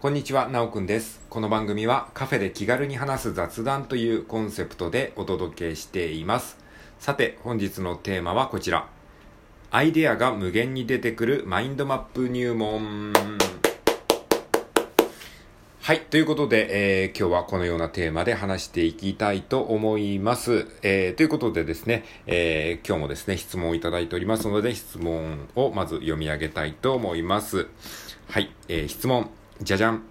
こんにちは、なおくんです。この番組はカフェで気軽に話す雑談というコンセプトでお届けしています。さて、本日のテーマはこちら。アイデアが無限に出てくるマインドマップ入門。はい。ということで、えー今日はこのようなテーマで話していきたいと思います。えーということでですね、えー今日もですね、質問をいただいておりますので、質問をまず読み上げたいと思います。はい。えー質問。じゃじゃん。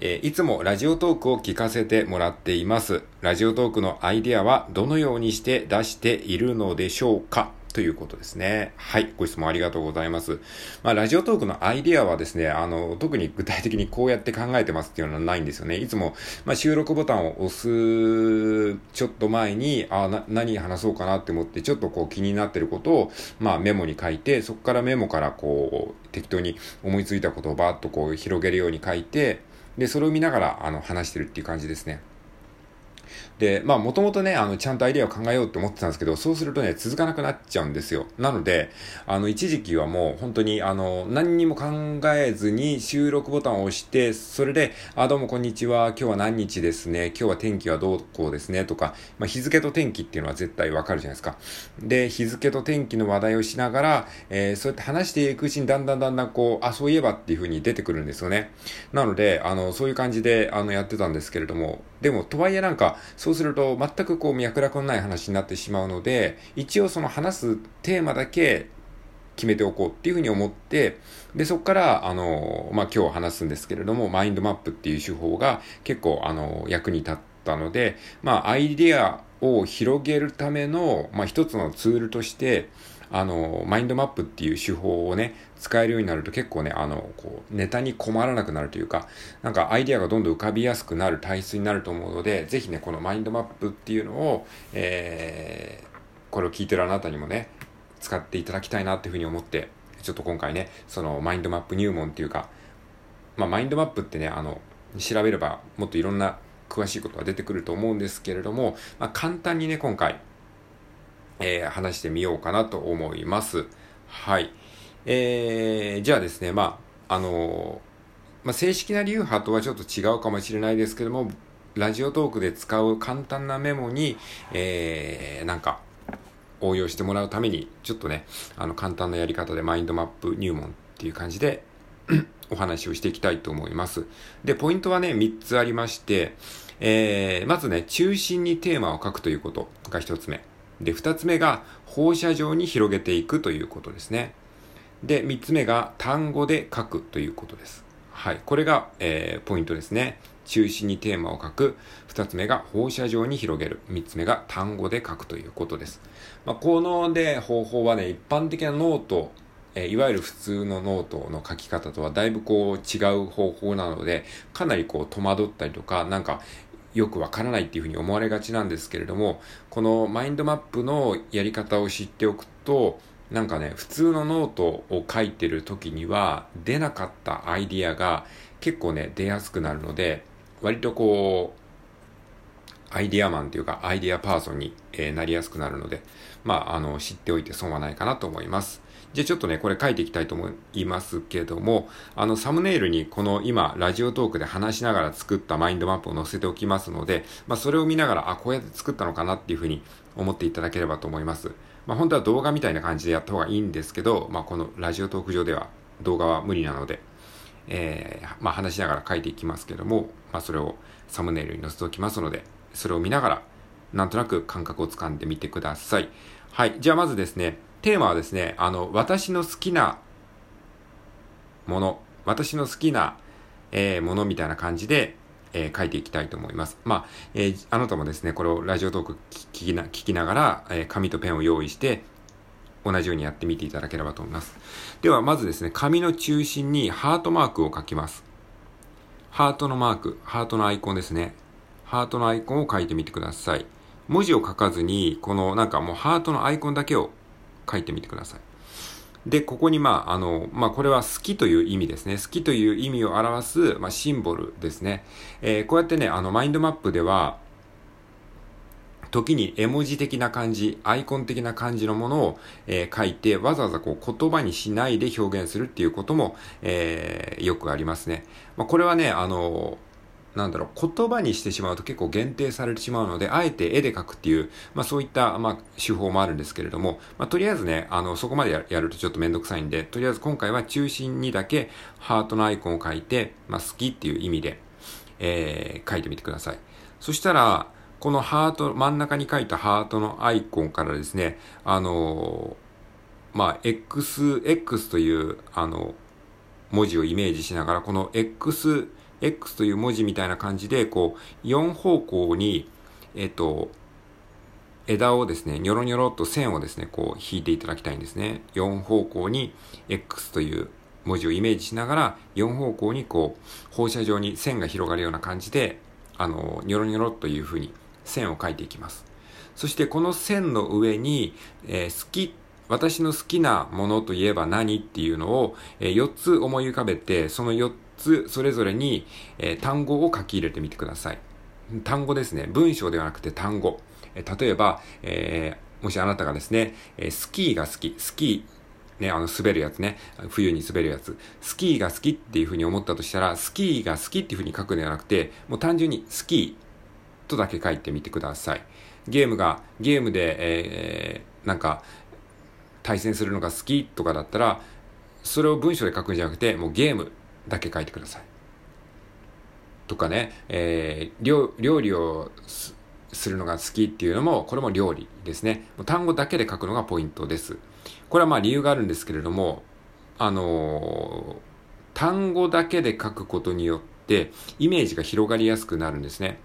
えーいつもラジオトークを聞かせてもらっています。ラジオトークのアイデアはどのようにして出しているのでしょうか？ということですね。はい。ご質問ありがとうございます。まあ、ラジオトークのアイデアはですね、あの、特に具体的にこうやって考えてますっていうのはないんですよね。いつも、まあ、収録ボタンを押すちょっと前に、あな、何話そうかなって思って、ちょっとこう気になってることを、まあ、メモに書いて、そこからメモからこう、適当に思いついたことをバーッとこう広げるように書いて、で、それを見ながら、あの、話してるっていう感じですね。で、まあ、もともとね、あの、ちゃんとアイデアを考えようって思ってたんですけど、そうするとね、続かなくなっちゃうんですよ。なので、あの、一時期はもう、本当に、あの、何にも考えずに収録ボタンを押して、それで、あ、どうもこんにちは、今日は何日ですね、今日は天気はどうこうですね、とか、まあ、日付と天気っていうのは絶対わかるじゃないですか。で、日付と天気の話題をしながら、えーそうやって話していくうちに、だんだんだんだんこう、あ、そういえばっていう風に出てくるんですよね。なので、あの、そういう感じで、あの、やってたんですけれども、でも、とはいえなんか、そうすると、全くこう、脈絡のない話になってしまうので、一応その話すテーマだけ決めておこうっていうふうに思って、で、そこから、あの、まあ、今日話すんですけれども、マインドマップっていう手法が結構、あの、役に立ったので、まあ、アイデアを広げるための、まあ、一つのツールとして、あの、マインドマップっていう手法をね、使えるようになると結構ね、あの、こう、ネタに困らなくなるというか、なんかアイデアがどんどん浮かびやすくなる体質になると思うので、ぜひね、このマインドマップっていうのを、えー、これを聞いてるあなたにもね、使っていただきたいなっていうふうに思って、ちょっと今回ね、そのマインドマップ入門っていうか、まあ、マインドマップってね、あの、調べればもっといろんな詳しいことが出てくると思うんですけれども、まあ、簡単にね、今回、えー話してみようかなと思います。はい。えー、じゃあですね、まあ、あのまあ、正式な流派とはちょっと違うかもしれないですけども、ラジオトークで使う簡単なメモに、えー、なんか、応用してもらうために、ちょっとね、あの、簡単なやり方でマインドマップ入門っていう感じで、お話をしていきたいと思います。で、ポイントはね、3つありまして、えー、まずね、中心にテーマを書くということが1つ目。で、2つ目が放射状に広げていくということですね。で、3つ目が単語で書くということです。はい。これが、えー、ポイントですね。中心にテーマを書く。2つ目が放射状に広げる。3つ目が単語で書くということです。まあ、こので方法はね、一般的なノート、えーいわゆる普通のノートの書き方とはだいぶこう違う方法なので、かなりこう戸惑ったりとか、なんかよくわからないっていうふうに思われがちなんですけれども、このマインドマップのやり方を知っておくと、なんかね、普通のノートを書いてる時には出なかったアイディアが結構ね、出やすくなるので、割とこう、アイディアマンというか、アイディアパーソンに、えーなりやすくなるので、まあ、あの、知っておいて損はないかなと思います。じゃあちょっとね、これ書いていきたいと思いますけども、あの、サムネイルにこの今、ラジオトークで話しながら作ったマインドマップを載せておきますので、まあ、それを見ながら、あ、こうやって作ったのかなっていうふうに思っていただければと思います。まあ、本当は動画みたいな感じでやった方がいいんですけど、まあ、このラジオトーク上では動画は無理なので、えーまあ、話しながら書いていきますけども、まあ、それをサムネイルに載せておきますので、それを見ながら、なんとなく感覚をつかんでみてください。はい。じゃあまずですね、テーマはですね、あの、私の好きなもの、私の好きな、えーものみたいな感じで、えー書いていきたいと思います。まあ、えーあなたもですね、これをラジオトーク聞きな聞きながら、えー紙とペンを用意して、同じようにやってみていただければと思います。では、まずですね、紙の中心にハートマークを書きます。ハートのマーク、ハートのアイコンですね。ハートのアイコンを書いてみてください。文字を書かずに、このなんかもうハートのアイコンだけを書いてみてください。で、ここにまあ、あの、まあ、これは好きという意味ですね。好きという意味を表す、まあ、シンボルですね。えーこうやってね、あの、マインドマップでは、時に絵文字的な感じ、アイコン的な感じのものを、えー、書いて、わざわざこう言葉にしないで表現するっていうことも、えー、よくありますね。まあ、これはね、あのなんだろう、言葉にしてしまうと結構限定されてしまうので、あえて絵で描くっていう、まあそういった、まあ手法もあるんですけれども、まあとりあえずね、あの、そこまでやるとちょっとめんどくさいんで、とりあえず今回は中心にだけハートのアイコンを書いて、まあ好きっていう意味で、えー、書いてみてください。そしたら、このハート、真ん中に書いたハートのアイコンからですね、あのー、まあ、X、X という、あの、文字をイメージしながら、この X、X という文字みたいな感じで、こう、4方向に、えっと、枝をですね、ニョロニョロっと線をですね、こう引いていただきたいんですね。4方向に X という文字をイメージしながら、4方向にこう、放射状に線が広がるような感じで、あの、ニョロニョロという風に線を描いていきます。そしてこの線の上に、えー、好き、私の好きなものといえば何っていうのを、えー、4つ思い浮かべて、その4つそれぞれに、えー、単語を書き入れてみてください。単語ですね。文章ではなくて単語。え例えば、えもしあなたがですね、えスキーが好き、スキー、ね、あの、滑るやつね。冬に滑るやつ。スキーが好きっていう風に思ったとしたら、スキーが好きっていう風に書くんではなくて、もう単純にスキーとだけ書いてみてください。ゲームが、ゲームで、えー、なんか、対戦するのが好きとかだったら、それを文章で書くんじゃなくて、もうゲームだけ書いてください。とかね、えー、料理をするのが好きっていうのも、これも料理ですね。単語だけで書くのがポイントです。これはまあ理由があるんですけれども、あのー、単語だけで書くことによってイメージが広がりやすくなるんですね。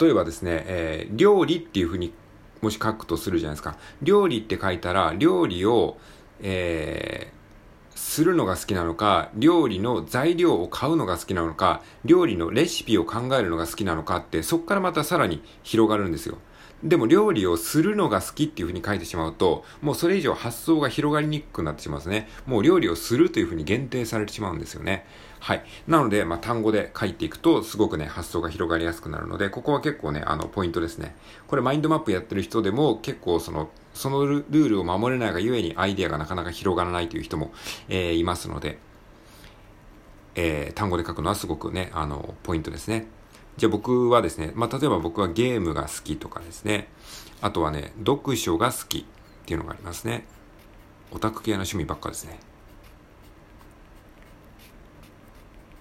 例えばですね、えー、料理っていうふうにもし書くとするじゃないですか。料理って書いたら、料理を、えー、するのが好きなのか、料理の材料を買うのが好きなのか、料理のレシピを考えるのが好きなのかって、そこからまたさらに広がるんですよ。でも料理をするのが好きっていうふうに書いてしまうと、もうそれ以上発想が広がりにくくなってしまうんですね。もう料理をするというふうに限定されてしまうんですよね。はい。なので、まあ、単語で書いていくと、すごくね、発想が広がりやすくなるので、ここは結構ね、あの、ポイントですね。これ、マインドマップやってる人でも、結構その、そのルールを守れないがゆえに、アイデアがなかなか広がらないという人も、えー、いますので、えー、単語で書くのはすごくね、あの、ポイントですね。じゃあ僕はですね、まあ、例えば僕はゲームが好きとかですね、あとはね、読書が好きっていうのがありますね。オタク系の趣味ばっかですね。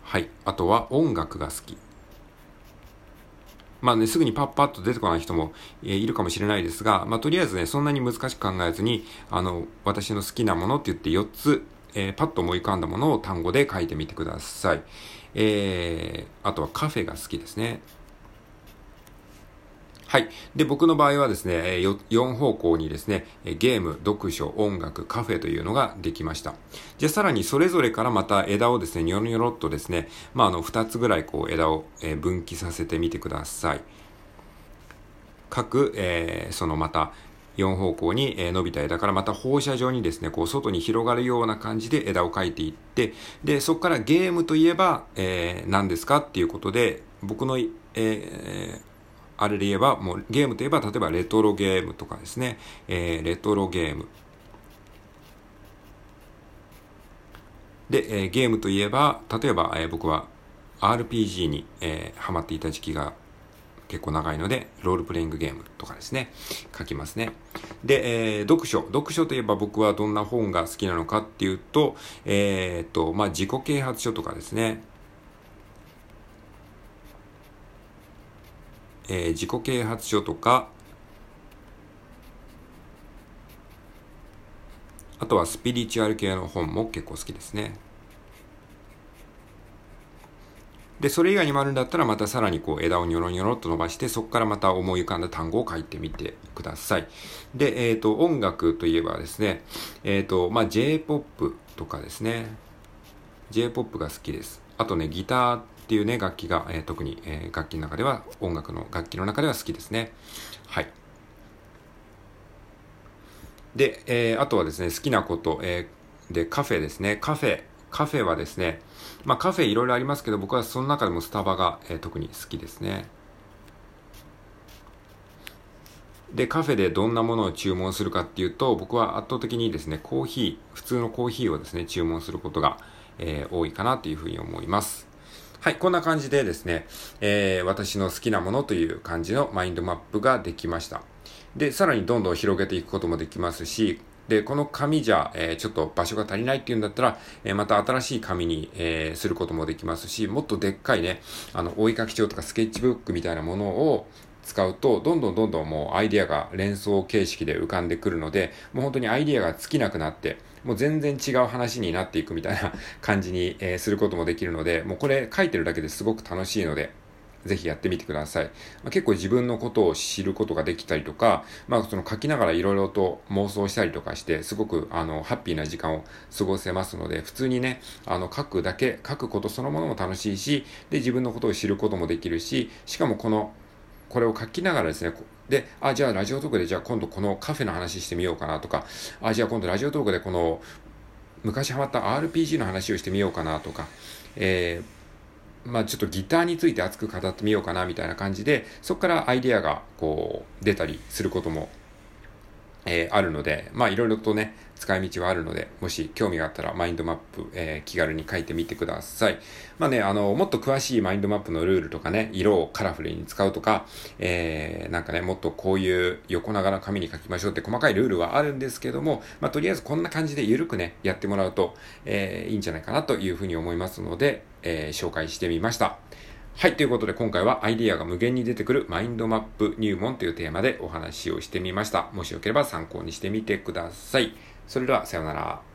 はい。あとは音楽が好き。まあね、すぐにパッパッと出てこない人も、えー、いるかもしれないですが、まあとりあえずね、そんなに難しく考えずに、あの、私の好きなものって言って4つ、えー、パッと思い浮かんだものを単語で書いてみてください。えー、あとはカフェが好きですね。はい。で、僕の場合はですね、4方向にですね、ゲーム、読書、音楽、カフェというのができました。じゃあさらにそれぞれからまた枝をですね、ニョロニョロっとですね、まあ、あの、2つぐらいこう枝を分岐させてみてください。各、えー、そのまた、4方向に伸びた枝からまた放射状にですね、こう外に広がるような感じで枝を描いていって、で、そこからゲームといえば、えー、何ですかっていうことで、僕の、えー、あれで言えば、もうゲームといえば、例えばレトロゲームとかですね、えー、レトロゲーム。で、えー、ゲームといえば、例えば、えー、僕は RPG に、えー、ハマっていた時期が結構長いので、ロールプレイングゲームとかですね、書きますね。で、えー、読書。読書といえば僕はどんな本が好きなのかっていうと、えー、っと、まあ、自己啓発書とかですね。えー、自己啓発書とか、あとはスピリチュアル系の本も結構好きですね。で、それ以外にもあるんだったら、またさらにこう枝をニョロニョロっと伸ばして、そこからまた思い浮かんだ単語を書いてみてください。で、えっ、ー、と、音楽といえばですね、えっ、ー、と、まあ、J-POP とかですね、J-POP が好きです。あとね、ギターっていうね、楽器が、えー、特に、え楽器の中では、音楽の楽器の中では好きですね。はい。で、えあとはですね、好きなこと、えで、カフェですね。カフェ。カフェはですね、まあカフェいろいろありますけど、僕はその中でもスタバが、えー、特に好きですね。で、カフェでどんなものを注文するかっていうと、僕は圧倒的にですね、コーヒー、普通のコーヒーをですね、注文することが、えー、多いかなというふうに思います。はい、こんな感じでですね、えー、私の好きなものという感じのマインドマップができました。で、さらにどんどん広げていくこともできますし、で、この紙じゃ、えー、ちょっと場所が足りないっていうんだったら、えー、また新しい紙に、えー、することもできますし、もっとでっかいね、あの、追いかき帳とかスケッチブックみたいなものを使うと、どんどんどんどんもうアイディアが連想形式で浮かんでくるので、もう本当にアイディアが尽きなくなって、もう全然違う話になっていくみたいな感じに、えすることもできるので、もうこれ書いてるだけですごく楽しいので、ぜひやってみてください。まあ、結構自分のことを知ることができたりとか、まあその書きながらいろいろと妄想したりとかして、すごくあの、ハッピーな時間を過ごせますので、普通にね、あの、書くだけ、書くことそのものも楽しいし、で、自分のことを知ることもできるし、しかもこの、これを書きながらですね、で、あ、じゃあラジオトークでじゃあ今度このカフェの話してみようかなとか、あ、じゃあ今度ラジオトークでこの昔ハマった RPG の話をしてみようかなとか、えーまあちょっとギターについて熱く語ってみようかなみたいな感じで、そこからアイデアがこう出たりすることも、えー、あるので、まあいろいろとね、使い道はあるので、もし興味があったらマインドマップ、えー、気軽に書いてみてください。まあね、あの、もっと詳しいマインドマップのルールとかね、色をカラフルに使うとか、えー、なんかね、もっとこういう横長の紙に書きましょうって細かいルールはあるんですけども、まあとりあえずこんな感じで緩くね、やってもらうと、えー、いいんじゃないかなというふうに思いますので、えー、紹介してみました。はい。ということで今回はアイディアが無限に出てくるマインドマップ入門というテーマでお話をしてみました。もしよければ参考にしてみてください。それではさようなら。